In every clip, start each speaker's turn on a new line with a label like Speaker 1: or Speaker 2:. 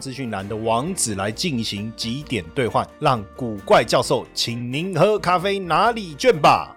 Speaker 1: 资讯栏的网址来进行几点兑换，让古怪教授请您喝咖啡哪里卷吧。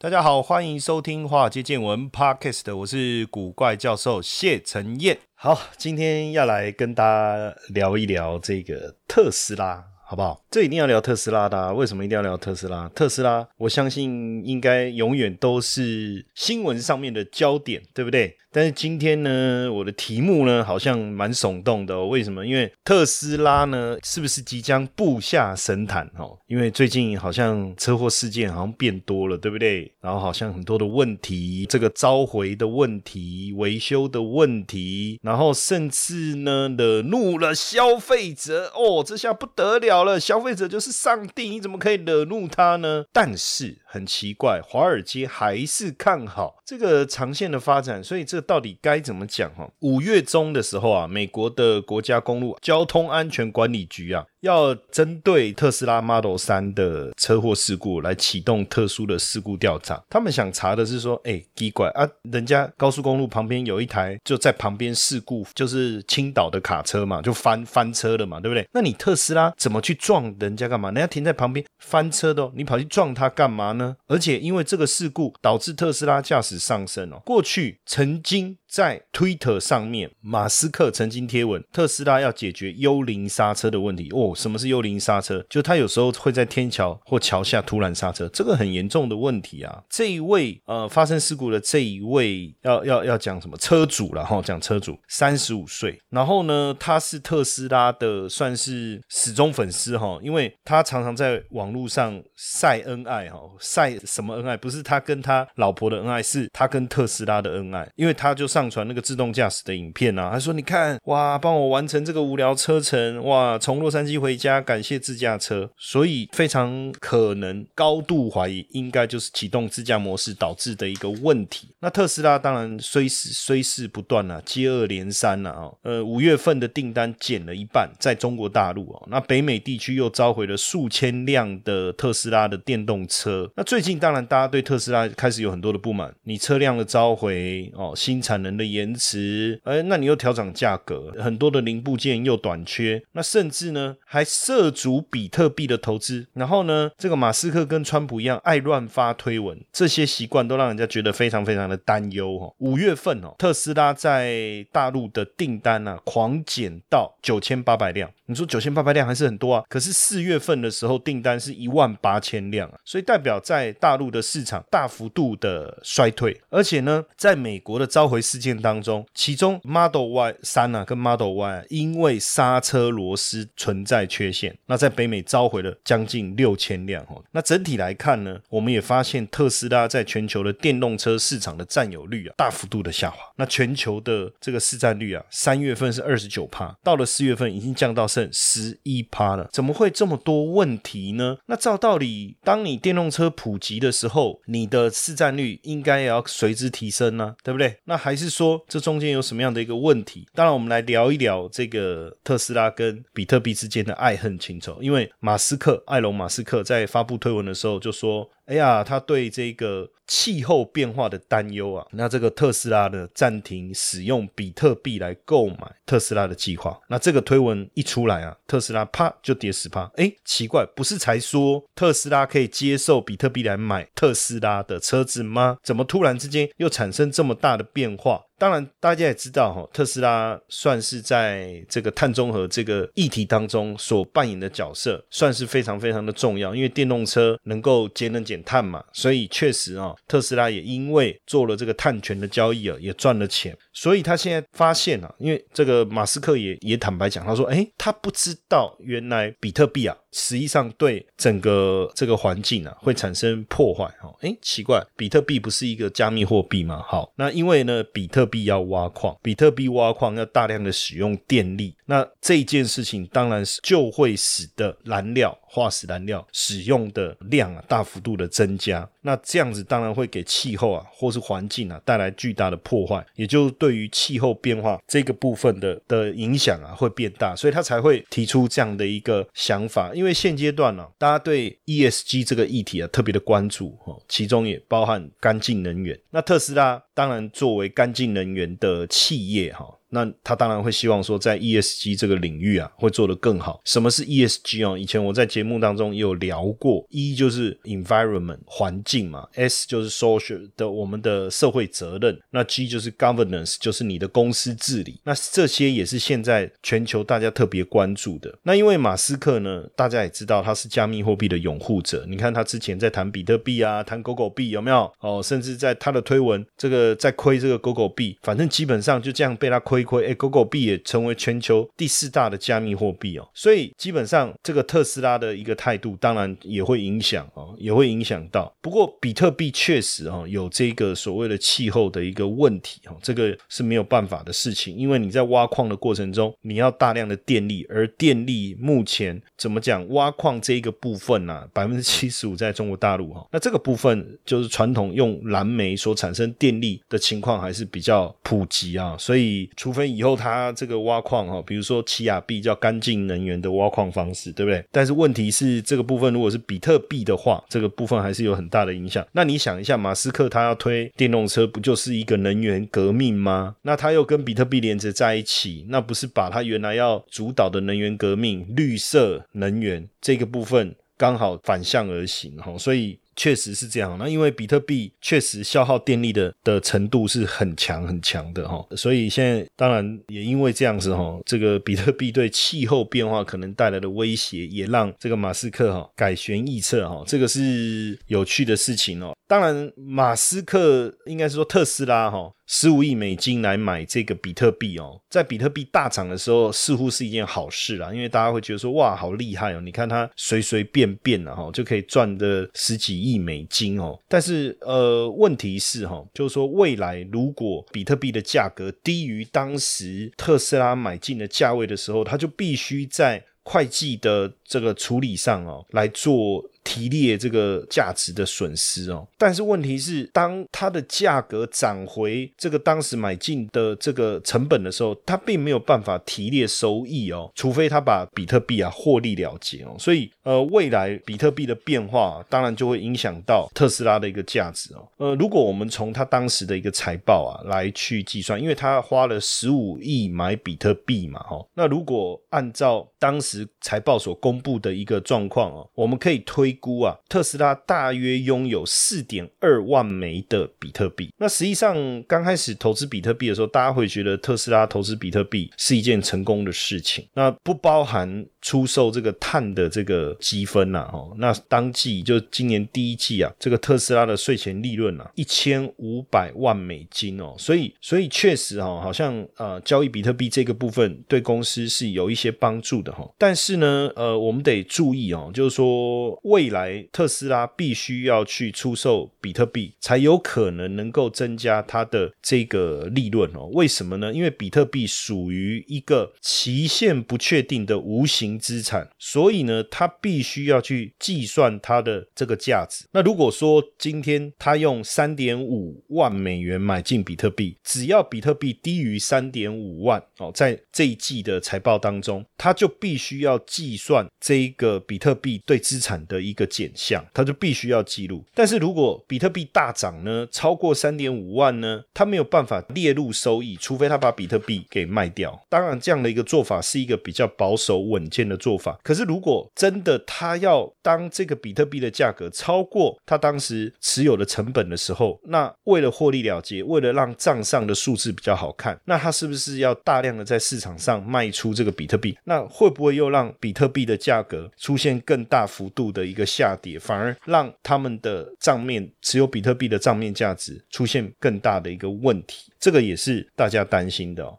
Speaker 1: 大家好，欢迎收听《华尔街见闻》Podcast，我是古怪教授谢承彦。好，今天要来跟大家聊一聊这个特斯拉。好不好？这一定要聊特斯拉的。啊为什么一定要聊特斯拉？特斯拉，我相信应该永远都是新闻上面的焦点，对不对？但是今天呢，我的题目呢好像蛮耸动的哦。为什么？因为特斯拉呢，是不是即将步下神坛？哦，因为最近好像车祸事件好像变多了，对不对？然后好像很多的问题，这个召回的问题、维修的问题，然后甚至呢惹怒了消费者。哦，这下不得了了，消费者就是上帝，你怎么可以惹怒他呢？但是很奇怪，华尔街还是看好这个长线的发展，所以这。这到底该怎么讲哈？五月中的时候啊，美国的国家公路交通安全管理局啊。要针对特斯拉 Model 三的车祸事故来启动特殊的事故调查。他们想查的是说，哎，奇怪啊，人家高速公路旁边有一台就在旁边事故，就是青岛的卡车嘛，就翻翻车了嘛，对不对？那你特斯拉怎么去撞人家干嘛？人家停在旁边翻车的，你跑去撞他干嘛呢？而且因为这个事故导致特斯拉驾驶上升哦。过去曾经在 Twitter 上面，马斯克曾经贴文，特斯拉要解决幽灵刹车的问题哦。什么是幽灵刹车？就他有时候会在天桥或桥下突然刹车，这个很严重的问题啊！这一位呃发生事故的这一位要要要讲什么车主了哈？讲车主三十五岁，然后呢他是特斯拉的算是死忠粉丝哈，因为他常常在网络上晒恩爱哈，晒什么恩爱？不是他跟他老婆的恩爱，是他跟特斯拉的恩爱，因为他就上上传那个自动驾驶的影片啊，他说你看哇，帮我完成这个无聊车程哇，从洛杉矶。回家感谢自驾车，所以非常可能高度怀疑，应该就是启动自驾模式导致的一个问题。那特斯拉当然虽是虽是不断啊，接二连三啊。呃，五月份的订单减了一半，在中国大陆哦，那北美地区又召回了数千辆的特斯拉的电动车。那最近当然大家对特斯拉开始有很多的不满，你车辆的召回哦，新产能的延迟，哎，那你又调整价格，很多的零部件又短缺，那甚至呢？还涉足比特币的投资，然后呢，这个马斯克跟川普一样爱乱发推文，这些习惯都让人家觉得非常非常的担忧哦。五月份哦，特斯拉在大陆的订单呢狂减到九千八百辆。你说九千八百辆还是很多啊？可是四月份的时候订单是一万八千辆啊，所以代表在大陆的市场大幅度的衰退。而且呢，在美国的召回事件当中，其中 Model Y 三啊跟 Model Y 因为刹车螺丝存在缺陷，那在北美召回了将近六千辆哦。那整体来看呢，我们也发现特斯拉在全球的电动车市场的占有率啊大幅度的下滑。那全球的这个市占率啊，三月份是二十九帕，到了四月份已经降到。十一趴了，怎么会这么多问题呢？那照道理，当你电动车普及的时候，你的市占率应该也要随之提升呢，对不对？那还是说这中间有什么样的一个问题？当然，我们来聊一聊这个特斯拉跟比特币之间的爱恨情仇。因为马斯克，艾隆·马斯克在发布推文的时候就说。哎呀，他对这个气候变化的担忧啊，那这个特斯拉的暂停使用比特币来购买特斯拉的计划。那这个推文一出来啊，特斯拉啪就跌十趴。哎，奇怪，不是才说特斯拉可以接受比特币来买特斯拉的车子吗？怎么突然之间又产生这么大的变化？当然，大家也知道哈，特斯拉算是在这个碳中和这个议题当中所扮演的角色，算是非常非常的重要。因为电动车能够节能减碳嘛，所以确实啊，特斯拉也因为做了这个碳权的交易啊，也赚了钱。所以他现在发现啊，因为这个马斯克也也坦白讲，他说，哎，他不知道原来比特币啊。实际上对整个这个环境啊会产生破坏哈，哎，奇怪，比特币不是一个加密货币吗？好，那因为呢，比特必要挖矿，比特币挖矿要大量的使用电力，那这件事情当然是就会使得燃料。化石燃料使用的量啊大幅度的增加，那这样子当然会给气候啊或是环境啊带来巨大的破坏，也就对于气候变化这个部分的的影响啊会变大，所以他才会提出这样的一个想法。因为现阶段呢，大家对 ESG 这个议题啊特别的关注哦，其中也包含干净能源。那特斯拉当然作为干净能源的企业哈。那他当然会希望说，在 ESG 这个领域啊，会做得更好。什么是 ESG 哦？以前我在节目当中也有聊过，E 就是 environment 环境嘛，S 就是 social 的我们的社会责任，那 G 就是 governance 就是你的公司治理。那这些也是现在全球大家特别关注的。那因为马斯克呢，大家也知道他是加密货币的拥护者。你看他之前在谈比特币啊，谈狗狗币有没有？哦，甚至在他的推文，这个在亏这个狗狗币，反正基本上就这样被他亏。亏亏哎，狗狗币也成为全球第四大的加密货币哦，所以基本上这个特斯拉的一个态度，当然也会影响哦，也会影响到。不过比特币确实哈有这个所谓的气候的一个问题哈，这个是没有办法的事情，因为你在挖矿的过程中，你要大量的电力，而电力目前怎么讲，挖矿这一个部分呢，百分之七十五在中国大陆哈，那这个部分就是传统用蓝煤所产生电力的情况还是比较普及啊，所以。除除非以后它这个挖矿哈，比如说奇亚币叫干净能源的挖矿方式，对不对？但是问题是这个部分如果是比特币的话，这个部分还是有很大的影响。那你想一下，马斯克他要推电动车，不就是一个能源革命吗？那他又跟比特币连着在一起，那不是把他原来要主导的能源革命绿色能源这个部分刚好反向而行哈？所以。确实是这样，那因为比特币确实消耗电力的的程度是很强很强的哈，所以现在当然也因为这样子哈，这个比特币对气候变化可能带来的威胁，也让这个马斯克哈改弦易辙哈，这个是有趣的事情哦。当然，马斯克应该是说特斯拉哈。十五亿美金来买这个比特币哦，在比特币大涨的时候，似乎是一件好事啦，因为大家会觉得说，哇，好厉害哦！你看它随随便便的哈，就可以赚的十几亿美金哦。但是呃，问题是哈，就是说未来如果比特币的价格低于当时特斯拉买进的价位的时候，它就必须在会计的这个处理上哦来做。提列这个价值的损失哦，但是问题是，当它的价格涨回这个当时买进的这个成本的时候，它并没有办法提列收益哦，除非他把比特币啊获利了结哦。所以呃，未来比特币的变化，当然就会影响到特斯拉的一个价值哦。呃，如果我们从他当时的一个财报啊来去计算，因为他花了十五亿买比特币嘛，哈，那如果按照当时财报所公布的一个状况哦，我们可以推。估啊，特斯拉大约拥有四点二万枚的比特币。那实际上刚开始投资比特币的时候，大家会觉得特斯拉投资比特币是一件成功的事情。那不包含出售这个碳的这个积分呐，哦，那当季就今年第一季啊，这个特斯拉的税前利润啊，一千五百万美金哦。所以，所以确实哈，好像呃，交易比特币这个部分对公司是有一些帮助的哈。但是呢，呃，我们得注意哦，就是说未来特斯拉必须要去出售比特币，才有可能能够增加它的这个利润哦。为什么呢？因为比特币属于一个期限不确定的无形资产，所以呢，他必须要去计算它的这个价值。那如果说今天他用三点五万美元买进比特币，只要比特币低于三点五万哦，在这一季的财报当中，他就必须要计算这一个比特币对资产的一。个减项，他就必须要记录。但是如果比特币大涨呢，超过三点五万呢，他没有办法列入收益，除非他把比特币给卖掉。当然，这样的一个做法是一个比较保守稳健的做法。可是，如果真的他要当这个比特币的价格超过他当时持有的成本的时候，那为了获利了结，为了让账上的数字比较好看，那他是不是要大量的在市场上卖出这个比特币？那会不会又让比特币的价格出现更大幅度的一个？下跌反而让他们的账面持有比特币的账面价值出现更大的一个问题，这个也是大家担心的。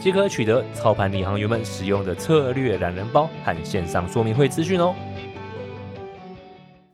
Speaker 2: 即可取得操盘领航员们使用的策略懒人包和线上说明会资讯哦。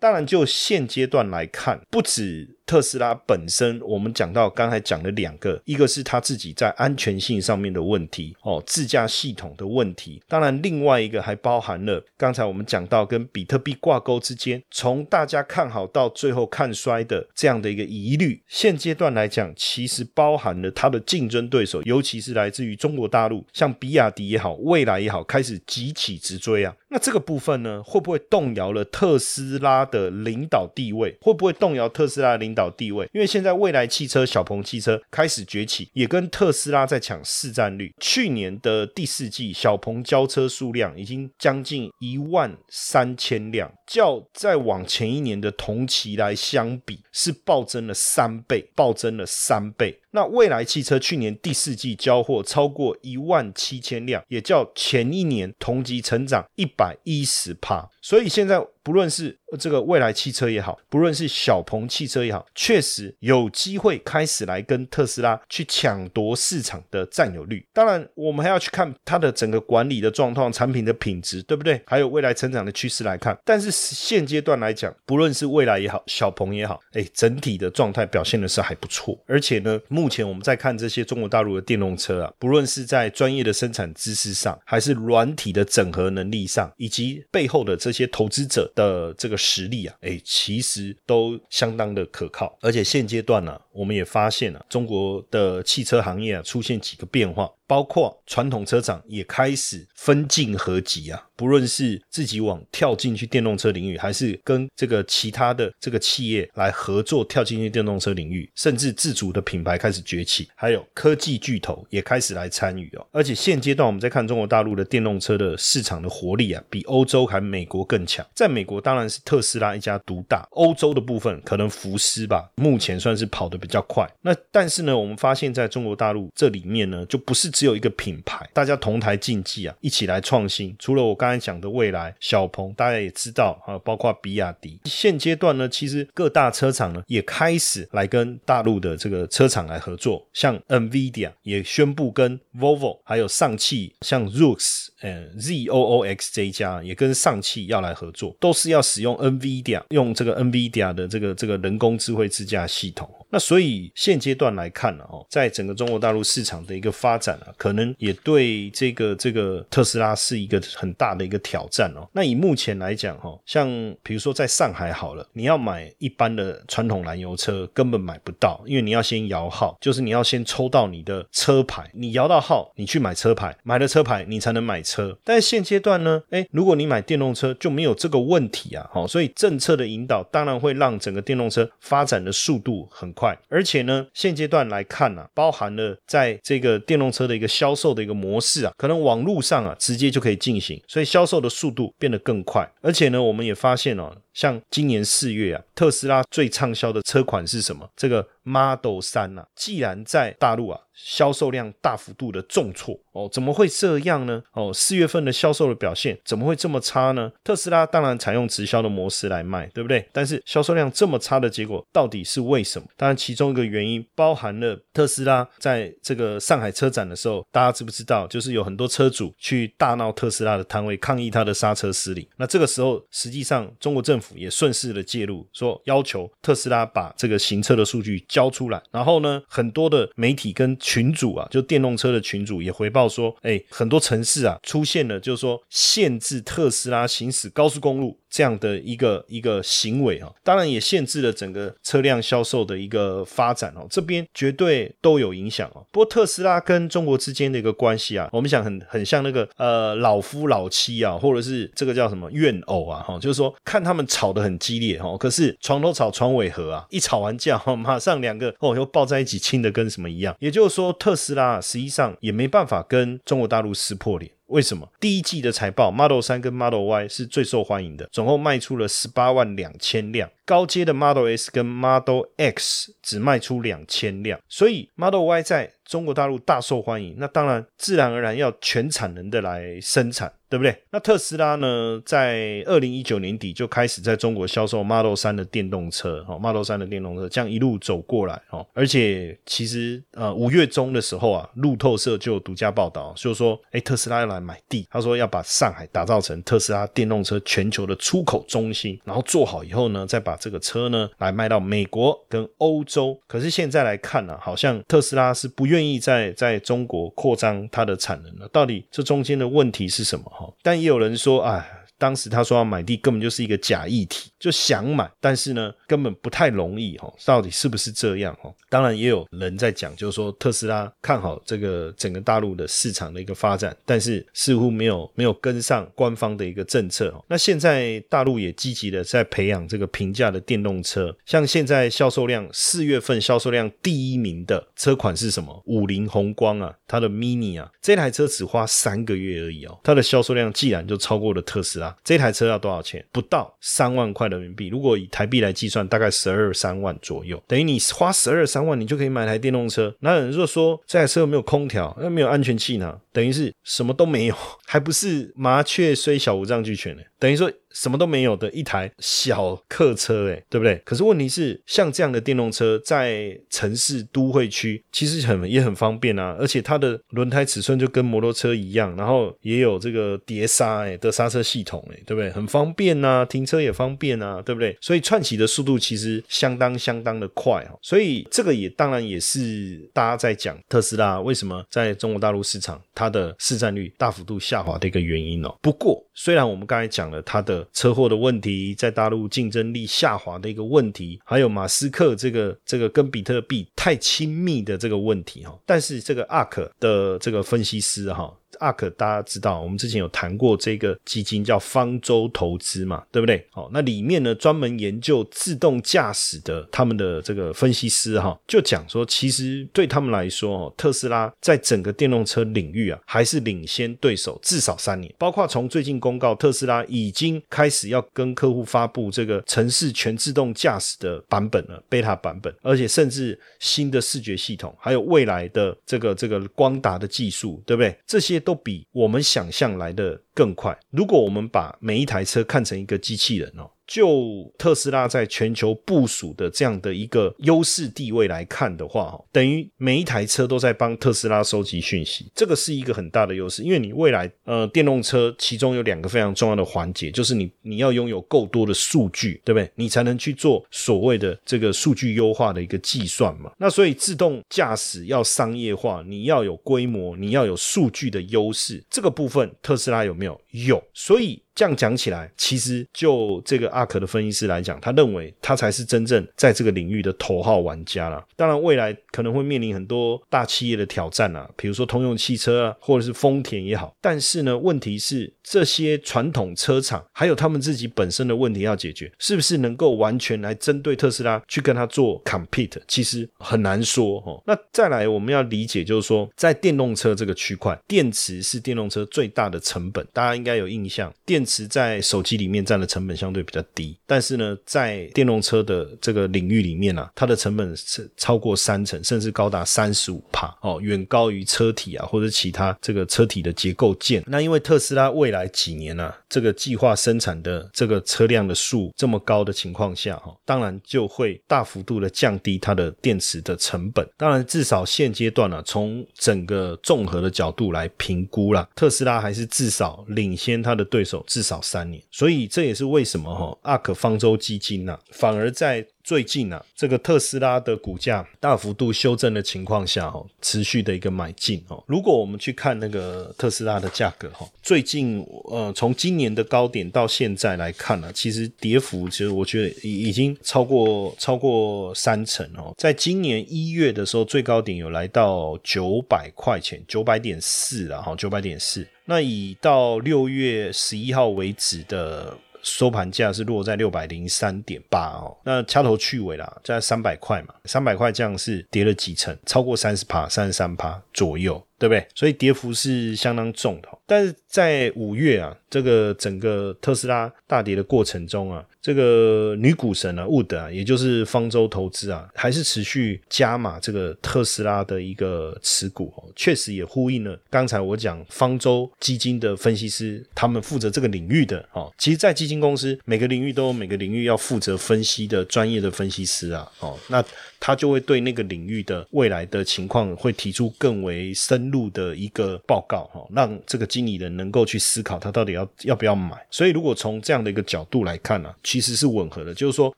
Speaker 1: 当然，就现阶段来看，不止。特斯拉本身，我们讲到刚才讲的两个，一个是它自己在安全性上面的问题，哦，自驾系统的问题。当然，另外一个还包含了刚才我们讲到跟比特币挂钩之间，从大家看好到最后看衰的这样的一个疑虑。现阶段来讲，其实包含了它的竞争对手，尤其是来自于中国大陆，像比亚迪也好，蔚来也好，开始急起直追啊。那这个部分呢，会不会动摇了特斯拉的领导地位？会不会动摇特斯拉的领？导地位，因为现在未来汽车、小鹏汽车开始崛起，也跟特斯拉在抢市占率。去年的第四季，小鹏交车数量已经将近一万三千辆，较再往前一年的同期来相比，是暴增了三倍，暴增了三倍。那未来汽车去年第四季交货超过一万七千辆，也较前一年同级成长一百一十帕。所以现在不论是这个未来汽车也好，不论是小鹏汽车也好，确实有机会开始来跟特斯拉去抢夺市场的占有率。当然，我们还要去看它的整个管理的状况、产品的品质，对不对？还有未来成长的趋势来看。但是现阶段来讲，不论是未来也好，小鹏也好，哎，整体的状态表现的是还不错。而且呢，目前我们在看这些中国大陆的电动车啊，不论是在专业的生产知识上，还是软体的整合能力上，以及背后的这些。些投资者的这个实力啊，哎，其实都相当的可靠，而且现阶段呢，我们也发现了中国的汽车行业啊出现几个变化。包括传统车厂也开始分进合集啊，不论是自己往跳进去电动车领域，还是跟这个其他的这个企业来合作跳进去电动车领域，甚至自主的品牌开始崛起，还有科技巨头也开始来参与哦。而且现阶段我们在看中国大陆的电动车的市场的活力啊，比欧洲还美国更强。在美国当然是特斯拉一家独大，欧洲的部分可能福斯吧，目前算是跑得比较快。那但是呢，我们发现在中国大陆这里面呢，就不是。只有一个品牌，大家同台竞技啊，一起来创新。除了我刚才讲的未来小鹏，大家也知道啊，包括比亚迪。现阶段呢，其实各大车厂呢也开始来跟大陆的这个车厂来合作，像 NVIDIA 也宣布跟 Volvo 还有上汽，像 Zoox 呃 Z O O X 这一家也跟上汽要来合作，都是要使用 NVIDIA 用这个 NVIDIA 的这个这个人工智慧自驾系统。那所以现阶段来看呢，哦，在整个中国大陆市场的一个发展啊，可能也对这个这个特斯拉是一个很大的一个挑战哦。那以目前来讲，哈，像比如说在上海好了，你要买一般的传统燃油车根本买不到，因为你要先摇号，就是你要先抽到你的车牌，你摇到号，你去买车牌，买了车牌你才能买车。但是现阶段呢，哎，如果你买电动车就没有这个问题啊，好，所以政策的引导当然会让整个电动车发展的速度很。快，而且呢，现阶段来看呢，包含了在这个电动车的一个销售的一个模式啊，可能网络上啊直接就可以进行，所以销售的速度变得更快。而且呢，我们也发现哦，像今年四月啊，特斯拉最畅销的车款是什么？这个 Model 三啊，既然在大陆啊。销售量大幅度的重挫哦，怎么会这样呢？哦，四月份的销售的表现怎么会这么差呢？特斯拉当然采用直销的模式来卖，对不对？但是销售量这么差的结果到底是为什么？当然，其中一个原因包含了特斯拉在这个上海车展的时候，大家知不知道？就是有很多车主去大闹特斯拉的摊位，抗议它的刹车失灵。那这个时候，实际上中国政府也顺势的介入，说要求特斯拉把这个行车的数据交出来。然后呢，很多的媒体跟群主啊，就电动车的群主也回报说，哎，很多城市啊出现了，就是说限制特斯拉行驶高速公路这样的一个一个行为啊，当然也限制了整个车辆销售的一个发展哦，这边绝对都有影响哦。不过特斯拉跟中国之间的一个关系啊，我们想很很像那个呃老夫老妻啊，或者是这个叫什么怨偶啊，哈，就是说看他们吵得很激烈哈，可是床头吵床尾和啊，一吵完架哈，马上两个哦又抱在一起亲的跟什么一样，也就是说特斯拉实际上也没办法跟中国大陆撕破脸。为什么第一季的财报 Model 三跟 Model Y 是最受欢迎的，总共卖出了十八万两千辆。高阶的 Model S 跟 Model X 只卖出两千辆，所以 Model Y 在中国大陆大受欢迎。那当然自然而然要全产能的来生产，对不对？那特斯拉呢，在二零一九年底就开始在中国销售 Model 三的电动车，哦，Model 三的电动车这样一路走过来，哦，而且其实呃五月中的时候啊，路透社就独家报道，就说哎特斯拉要来买地，他说要把上海打造成特斯拉电动车全球的出口中心，然后做好以后呢，再把这个车呢，来卖到美国跟欧洲。可是现在来看呢，好像特斯拉是不愿意在在中国扩张它的产能了。到底这中间的问题是什么？哈，但也有人说，哎。当时他说要买地，根本就是一个假议题，就想买，但是呢，根本不太容易哈。到底是不是这样哈？当然也有人在讲，就是说特斯拉看好这个整个大陆的市场的一个发展，但是似乎没有没有跟上官方的一个政策哦。那现在大陆也积极的在培养这个平价的电动车，像现在销售量四月份销售量第一名的车款是什么？五菱宏光啊，它的 Mini 啊，这台车只花三个月而已哦，它的销售量既然就超过了特斯拉。这台车要多少钱？不到三万块人民币。如果以台币来计算，大概十二三万左右。等于你花十二三万，你就可以买台电动车。那如果说说这台车没有空调，那没有安全气囊，等于是什么都没有，还不是麻雀虽小五脏俱全呢？等于说。什么都没有的一台小客车，哎，对不对？可是问题是，像这样的电动车在城市都会区其实很也很方便啊，而且它的轮胎尺寸就跟摩托车一样，然后也有这个碟刹哎的刹车系统哎，对不对？很方便呐，停车也方便啊，对不对？所以串起的速度其实相当相当的快哦，所以这个也当然也是大家在讲特斯拉为什么在中国大陆市场它的市占率大幅度下滑的一个原因哦。不过虽然我们刚才讲了它的车祸的问题，在大陆竞争力下滑的一个问题，还有马斯克这个这个跟比特币太亲密的这个问题哈，但是这个 ARK 的这个分析师哈。ARK 大家知道，我们之前有谈过这个基金叫方舟投资嘛，对不对？好，那里面呢专门研究自动驾驶的他们的这个分析师哈，就讲说，其实对他们来说，哦，特斯拉在整个电动车领域啊，还是领先对手至少三年。包括从最近公告，特斯拉已经开始要跟客户发布这个城市全自动驾驶的版本了，beta 版本，而且甚至新的视觉系统，还有未来的这个这个光达的技术，对不对？这些。都比我们想象来的更快。如果我们把每一台车看成一个机器人哦。就特斯拉在全球部署的这样的一个优势地位来看的话，哈，等于每一台车都在帮特斯拉收集讯息，这个是一个很大的优势。因为你未来呃电动车其中有两个非常重要的环节，就是你你要拥有够多的数据，对不对？你才能去做所谓的这个数据优化的一个计算嘛。那所以自动驾驶要商业化，你要有规模，你要有数据的优势，这个部分特斯拉有没有？有。所以。这样讲起来，其实就这个阿克的分析师来讲，他认为他才是真正在这个领域的头号玩家了。当然，未来可能会面临很多大企业的挑战啊，比如说通用汽车啊，或者是丰田也好。但是呢，问题是这些传统车厂还有他们自己本身的问题要解决，是不是能够完全来针对特斯拉去跟他做 compete？其实很难说哦。那再来，我们要理解就是说，在电动车这个区块，电池是电动车最大的成本，大家应该有印象，电。池在手机里面占的成本相对比较低，但是呢，在电动车的这个领域里面啊，它的成本是超过三成，甚至高达三十五帕哦，远高于车体啊或者其他这个车体的结构件。那因为特斯拉未来几年呢，这个计划生产的这个车辆的数这么高的情况下哈，当然就会大幅度的降低它的电池的成本。当然，至少现阶段呢，从整个综合的角度来评估啦，特斯拉还是至少领先它的对手。至少三年，所以这也是为什么哈阿克方舟基金呐，反而在。最近啊，这个特斯拉的股价大幅度修正的情况下，哦，持续的一个买进哦。如果我们去看那个特斯拉的价格，哈，最近呃，从今年的高点到现在来看呢，其实跌幅其实我觉得已已经超过超过三成哦。在今年一月的时候，最高点有来到九百块钱，九百点四啊，哈，九百点四。那以到六月十一号为止的。收盘价是落在六百零三点八哦，那掐头去尾啦，在三百块嘛，三百块这样是跌了几成，超过三十趴，三十三趴左右。对不对？所以跌幅是相当重的。但是在五月啊，这个整个特斯拉大跌的过程中啊，这个女股神啊，Wood 啊，也就是方舟投资啊，还是持续加码这个特斯拉的一个持股哦，确实也呼应了刚才我讲方舟基金的分析师，他们负责这个领域的哦。其实，在基金公司，每个领域都有每个领域要负责分析的专业的分析师啊，哦，那。他就会对那个领域的未来的情况会提出更为深入的一个报告，哈，让这个经理人能够去思考他到底要要不要买。所以，如果从这样的一个角度来看呢，其实是吻合的，就是说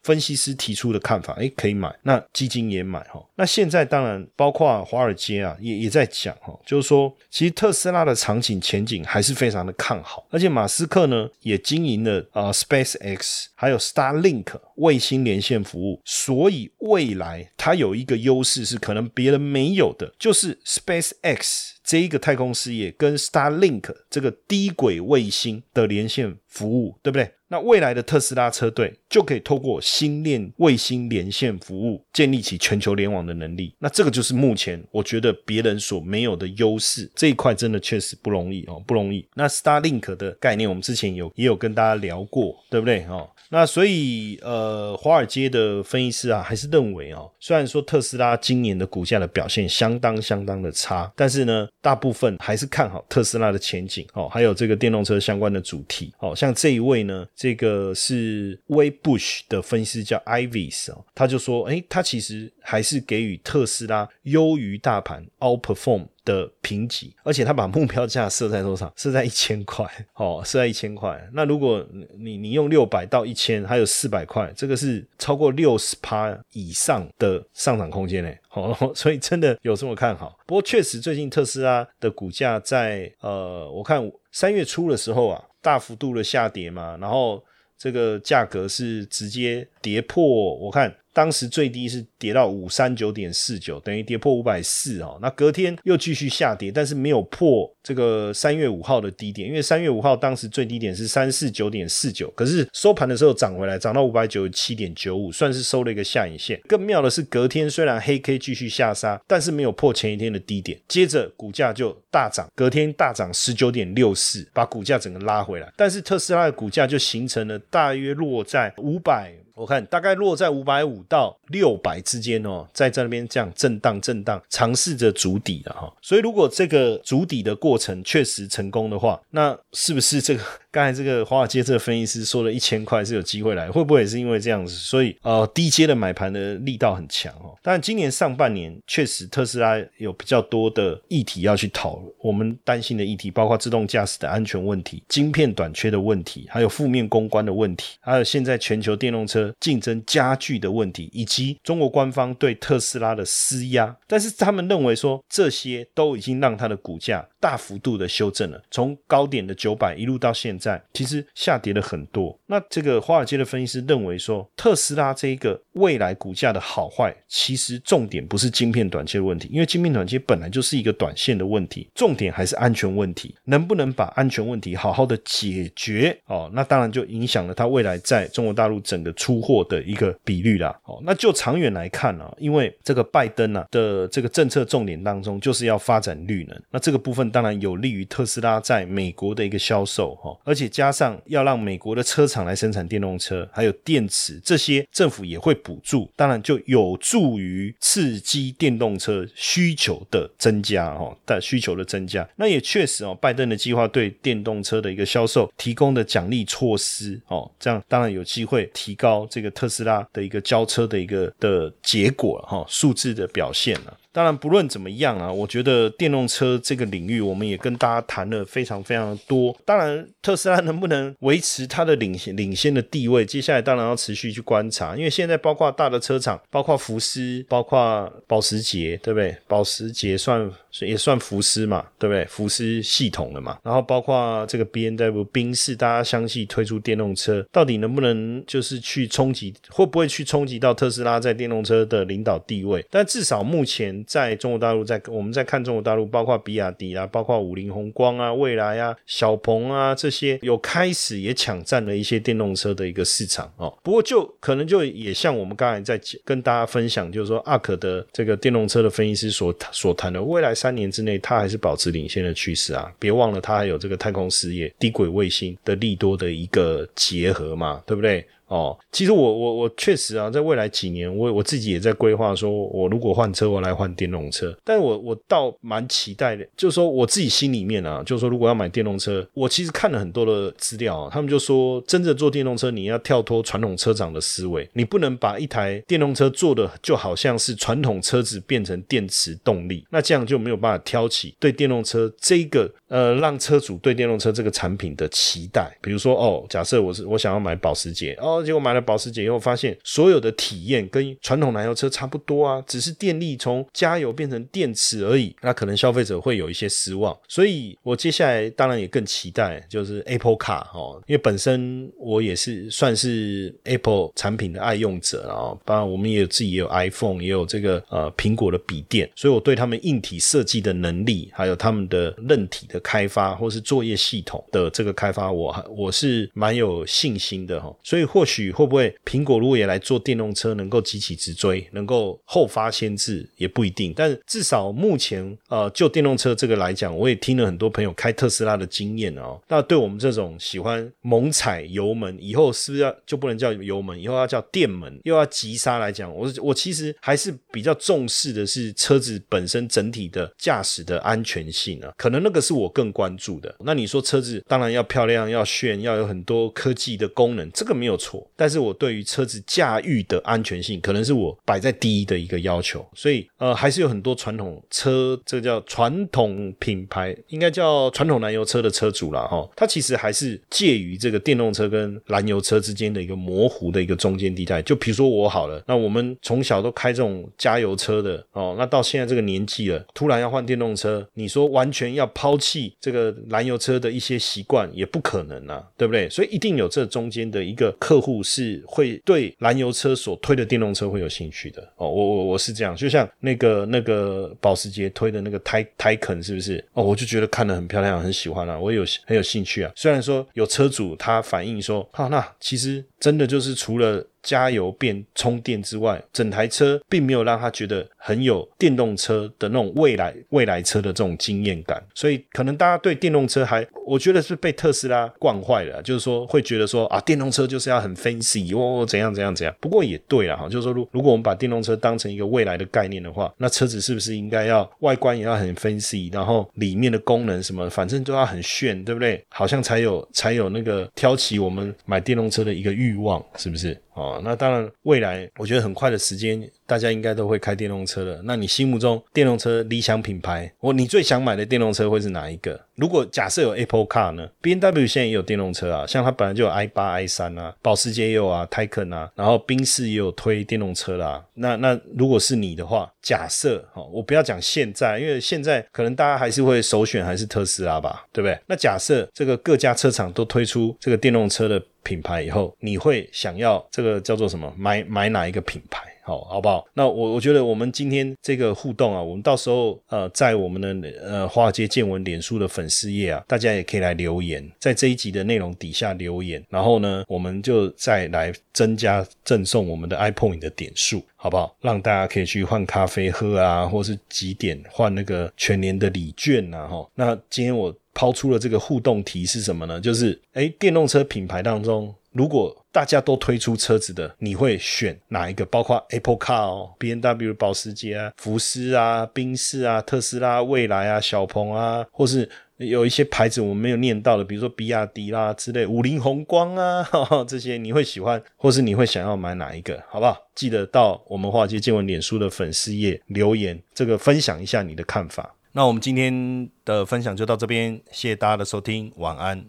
Speaker 1: 分析师提出的看法，诶，可以买，那基金也买，哈。那现在当然包括华尔街啊，也也在讲，哈，就是说其实特斯拉的场景前景还是非常的看好，而且马斯克呢也经营了啊 Space X 还有 Starlink 卫星连线服务，所以未来。它有一个优势是可能别人没有的，就是 Space X 这一个太空事业跟 Starlink 这个低轨卫星的连线服务，对不对？那未来的特斯拉车队就可以透过星链卫星连线服务，建立起全球联网的能力。那这个就是目前我觉得别人所没有的优势，这一块真的确实不容易哦，不容易。那 Starlink 的概念，我们之前有也有跟大家聊过，对不对？哦。那所以，呃，华尔街的分析师啊，还是认为哦，虽然说特斯拉今年的股价的表现相当相当的差，但是呢，大部分还是看好特斯拉的前景哦，还有这个电动车相关的主题哦。像这一位呢，这个是微 Bush 的分析师叫 Ivis 哦，他就说，哎，他其实还是给予特斯拉优于大盘 outperform。的评级，而且他把目标价设在多少？设在一千块，哦，设在一千块。那如果你你用六百到一千，还有四百块，这个是超过六十趴以上的上涨空间嘞，哦，所以真的有这么看好。不过确实，最近特斯拉的股价在呃，我看三月初的时候啊，大幅度的下跌嘛，然后这个价格是直接跌破，我看。当时最低是跌到五三九点四九，等于跌破五百四哦。那隔天又继续下跌，但是没有破这个三月五号的低点，因为三月五号当时最低点是三四九点四九，可是收盘的时候涨回来，涨到五百九十七点九五，算是收了一个下影线。更妙的是，隔天虽然黑 K 继续下杀，但是没有破前一天的低点，接着股价就大涨，隔天大涨十九点六四，把股价整个拉回来。但是特斯拉的股价就形成了大约落在五百。我看大概落在五百五到六百之间哦，在在那边这样震荡震荡，尝试着筑底的哈。所以如果这个筑底的过程确实成功的话，那是不是这个？刚才这个华尔街这个分析师说了一千块是有机会来，会不会也是因为这样子？所以呃，低阶的买盘的力道很强哦。但今年上半年确实特斯拉有比较多的议题要去讨，我们担心的议题包括自动驾驶的安全问题、晶片短缺的问题，还有负面公关的问题，还有现在全球电动车竞争加剧的问题，以及中国官方对特斯拉的施压。但是他们认为说这些都已经让它的股价大幅度的修正了，从高点的九百一路到现。在其实下跌了很多。那这个华尔街的分析师认为说，特斯拉这一个未来股价的好坏，其实重点不是晶片短缺的问题，因为晶片短缺本来就是一个短线的问题，重点还是安全问题，能不能把安全问题好好的解决哦？那当然就影响了它未来在中国大陆整个出货的一个比率啦。哦，那就长远来看呢，因为这个拜登啊的这个政策重点当中就是要发展绿能，那这个部分当然有利于特斯拉在美国的一个销售哈。而且加上要让美国的车厂来生产电动车，还有电池这些，政府也会补助，当然就有助于刺激电动车需求的增加哦，但需求的增加，那也确实哦，拜登的计划对电动车的一个销售提供的奖励措施哦，这样当然有机会提高这个特斯拉的一个交车的一个的结果哈，数字的表现了。当然，不论怎么样啊，我觉得电动车这个领域，我们也跟大家谈了非常非常多。当然，特斯拉能不能维持它的领先领先的地位，接下来当然要持续去观察。因为现在包括大的车厂，包括福斯，包括保时捷，对不对？保时捷算也算福斯嘛，对不对？福斯系统的嘛。然后包括这个 B N W、宾士，大家相继推出电动车，到底能不能就是去冲击，会不会去冲击到特斯拉在电动车的领导地位？但至少目前在中国大陆，在我们在看中国大陆，包括比亚迪啊，包括五菱宏光啊、蔚来啊、小鹏啊这些，有开始也抢占了一些电动车的一个市场哦。不过就可能就也像我们刚才在跟大家分享，就是说阿可的这个电动车的分析师所所谈的，未来三年之内，它还是保持领先的趋势啊。别忘了，它还有这个太空事业、低轨卫星的利多的一个结合嘛，对不对？哦，其实我我我确实啊，在未来几年，我我自己也在规划，说我如果换车，我来换电动车。但是我我倒蛮期待的，就是说我自己心里面啊，就是说如果要买电动车，我其实看了很多的资料啊，他们就说，真正做电动车，你要跳脱传统车厂的思维，你不能把一台电动车做的就好像是传统车子变成电池动力，那这样就没有办法挑起对电动车这个呃让车主对电动车这个产品的期待。比如说哦，假设我是我想要买保时捷哦。结果买了保时捷以后，发现所有的体验跟传统燃油车差不多啊，只是电力从加油变成电池而已。那可能消费者会有一些失望。所以我接下来当然也更期待，就是 Apple Car 哦，因为本身我也是算是 Apple 产品的爱用者啊。当然，我们也有自己也有 iPhone，也有这个呃苹果的笔电，所以我对他们硬体设计的能力，还有他们的韧体的开发，或是作业系统的这个开发，我我是蛮有信心的哈。所以或许。许会不会苹果如果也来做电动车，能够急起直追，能够后发先至也不一定。但至少目前，呃，就电动车这个来讲，我也听了很多朋友开特斯拉的经验哦。那对我们这种喜欢猛踩油门，以后是不是要就不能叫油门，以后要叫电门，又要急刹来讲，我我其实还是比较重视的是车子本身整体的驾驶的安全性啊。可能那个是我更关注的。那你说车子当然要漂亮、要炫、要有很多科技的功能，这个没有错。但是我对于车子驾驭的安全性，可能是我摆在第一的一个要求，所以呃，还是有很多传统车，这个叫传统品牌，应该叫传统燃油车的车主了哈。它其实还是介于这个电动车跟燃油车之间的一个模糊的一个中间地带。就比如说我好了，那我们从小都开这种加油车的哦，那到现在这个年纪了，突然要换电动车，你说完全要抛弃这个燃油车的一些习惯，也不可能啊，对不对？所以一定有这中间的一个客户。是会对燃油车所推的电动车会有兴趣的哦，我我我是这样，就像那个那个保时捷推的那个泰泰肯是不是？哦，我就觉得看得很漂亮，很喜欢啊，我有很有兴趣啊。虽然说有车主他反映说，哈，那其实真的就是除了。加油变充电之外，整台车并没有让他觉得很有电动车的那种未来未来车的这种经验感，所以可能大家对电动车还，我觉得是被特斯拉惯坏了，就是说会觉得说啊，电动车就是要很 fancy 哦，怎样怎样怎样。不过也对了哈，就是说如如果我们把电动车当成一个未来的概念的话，那车子是不是应该要外观也要很 fancy，然后里面的功能什么，反正都要很炫，对不对？好像才有才有那个挑起我们买电动车的一个欲望，是不是？哦，那当然，未来我觉得很快的时间。大家应该都会开电动车了。那你心目中电动车理想品牌，我你最想买的电动车会是哪一个？如果假设有 Apple Car 呢？B N W 现在也有电动车啊，像它本来就有 i 八、i 三啊，保时捷也有啊，Taycan 啊，然后宾士也有推电动车啦。那那如果是你的话，假设哈，我不要讲现在，因为现在可能大家还是会首选还是特斯拉吧，对不对？那假设这个各家车厂都推出这个电动车的品牌以后，你会想要这个叫做什么？买买哪一个品牌？好，好不好？那我我觉得我们今天这个互动啊，我们到时候呃，在我们的呃华尔街见闻脸书的粉丝页啊，大家也可以来留言，在这一集的内容底下留言，然后呢，我们就再来增加赠送我们的 iPhone 的点数，好不好？让大家可以去换咖啡喝啊，或是几点换那个全年的礼券呐，哈。那今天我抛出了这个互动题是什么呢？就是哎，电动车品牌当中。如果大家都推出车子的，你会选哪一个？包括 Apple Car、B N W、保时捷啊、福斯啊、宾士啊、特斯拉、蔚来啊、小鹏啊，或是有一些牌子我们没有念到的，比如说比亚迪啦之类，五菱宏光啊 这些，你会喜欢，或是你会想要买哪一个？好不好？记得到我们华尔街见闻脸书的粉丝页留言，这个分享一下你的看法。那我们今天的分享就到这边，谢谢大家的收听，晚安。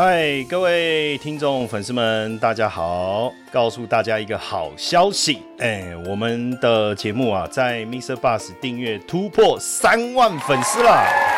Speaker 1: 嗨，各位听众粉丝们，大家好！告诉大家一个好消息，哎，我们的节目啊，在 Mr. Bus 订阅突破三万粉丝了。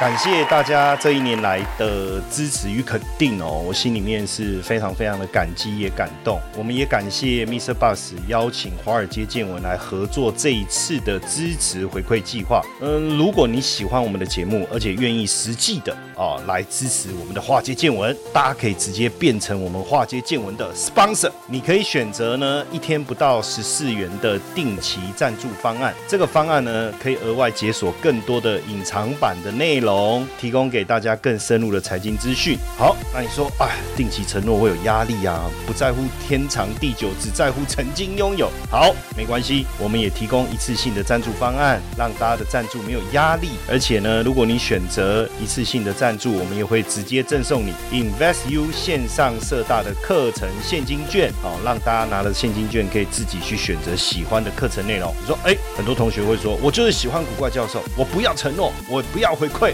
Speaker 1: 感谢大家这一年来的支持与肯定哦，我心里面是非常非常的感激也感动。我们也感谢 Mr. Bus 邀请华尔街见闻来合作这一次的支持回馈计划。嗯，如果你喜欢我们的节目，而且愿意实际的啊来支持我们的华尔街见闻，大家可以直接变成我们华尔街见闻的 sponsor。你可以选择呢一天不到十四元的定期赞助方案，这个方案呢可以额外解锁更多的隐藏版的内容。龙提供给大家更深入的财经资讯。好，那你说，哎，定期承诺会有压力啊？不在乎天长地久，只在乎曾经拥有。好，没关系，我们也提供一次性的赞助方案，让大家的赞助没有压力。而且呢，如果你选择一次性的赞助，我们也会直接赠送你 Invest U 线上社大的课程现金券。好，让大家拿了现金券，可以自己去选择喜欢的课程内容。你说，哎，很多同学会说，我就是喜欢古怪教授，我不要承诺，我不要回馈。